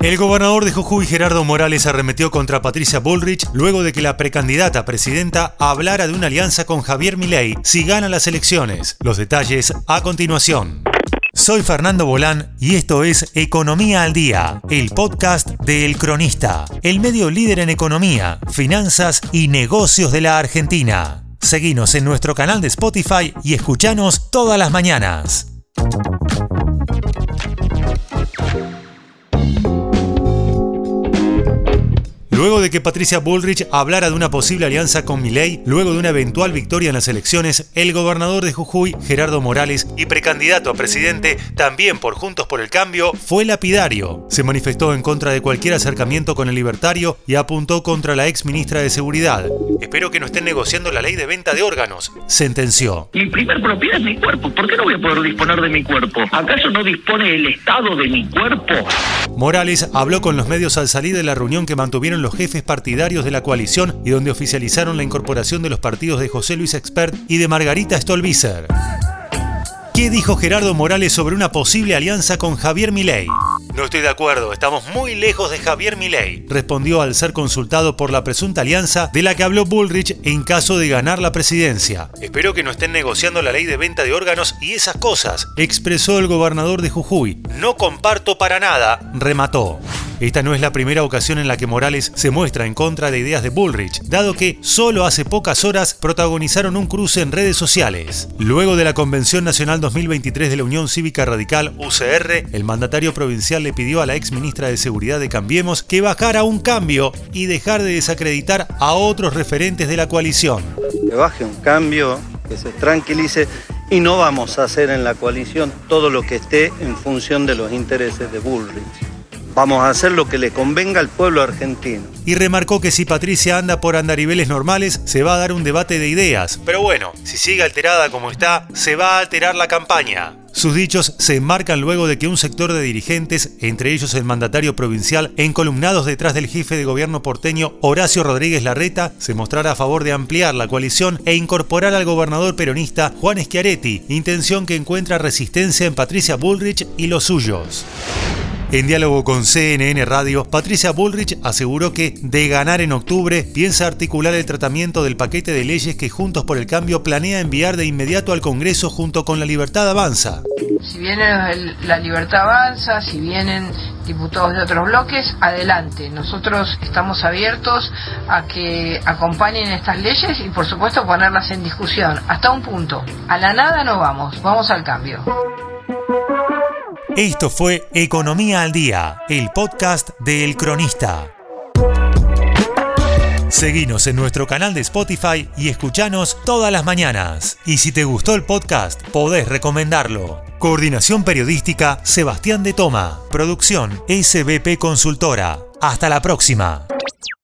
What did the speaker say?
El gobernador de Jujuy, Gerardo Morales, arremetió contra Patricia Bullrich luego de que la precandidata presidenta hablara de una alianza con Javier Milei si gana las elecciones. Los detalles a continuación. Soy Fernando Bolán y esto es Economía al Día, el podcast de El Cronista, el medio líder en economía, finanzas y negocios de la Argentina. Seguinos en nuestro canal de Spotify y escuchanos todas las mañanas. Luego de que Patricia Bullrich hablara de una posible alianza con Milei, luego de una eventual victoria en las elecciones, el gobernador de Jujuy, Gerardo Morales, y precandidato a presidente, también por Juntos por el Cambio, fue lapidario. Se manifestó en contra de cualquier acercamiento con el libertario y apuntó contra la ex ministra de Seguridad. Espero que no estén negociando la ley de venta de órganos, sentenció. Mi primer propiedad es mi cuerpo. ¿Por qué no voy a poder disponer de mi cuerpo? ¿Acaso no dispone el Estado de mi cuerpo? Morales habló con los medios al salir de la reunión que mantuvieron los jefes partidarios de la coalición y donde oficializaron la incorporación de los partidos de José Luis Expert y de Margarita Stolbizer. ¿Qué dijo Gerardo Morales sobre una posible alianza con Javier Milei? No estoy de acuerdo, estamos muy lejos de Javier Milei, respondió al ser consultado por la presunta alianza de la que habló Bullrich en caso de ganar la presidencia. Espero que no estén negociando la ley de venta de órganos y esas cosas, expresó el gobernador de Jujuy. No comparto para nada, remató. Esta no es la primera ocasión en la que Morales se muestra en contra de ideas de Bullrich, dado que solo hace pocas horas protagonizaron un cruce en redes sociales. Luego de la Convención Nacional 2023 de la Unión Cívica Radical, UCR, el mandatario provincial le pidió a la ex ministra de Seguridad de Cambiemos que bajara un cambio y dejar de desacreditar a otros referentes de la coalición. Que baje un cambio, que se tranquilice y no vamos a hacer en la coalición todo lo que esté en función de los intereses de Bullrich. Vamos a hacer lo que le convenga al pueblo argentino. Y remarcó que si Patricia anda por andariveles normales, se va a dar un debate de ideas. Pero bueno, si sigue alterada como está, se va a alterar la campaña. Sus dichos se enmarcan luego de que un sector de dirigentes, entre ellos el mandatario provincial, encolumnados detrás del jefe de gobierno porteño Horacio Rodríguez Larreta, se mostrara a favor de ampliar la coalición e incorporar al gobernador peronista Juan Schiaretti, intención que encuentra resistencia en Patricia Bullrich y los suyos. En diálogo con CNN Radio, Patricia Bullrich aseguró que, de ganar en octubre, piensa articular el tratamiento del paquete de leyes que Juntos por el Cambio planea enviar de inmediato al Congreso junto con la Libertad Avanza. Si viene la Libertad Avanza, si vienen diputados de otros bloques, adelante. Nosotros estamos abiertos a que acompañen estas leyes y por supuesto ponerlas en discusión. Hasta un punto. A la nada no vamos, vamos al cambio. Esto fue Economía al Día, el podcast de El Cronista. Seguinos en nuestro canal de Spotify y escuchanos todas las mañanas. Y si te gustó el podcast, podés recomendarlo. Coordinación Periodística Sebastián de Toma. Producción SBP Consultora. Hasta la próxima.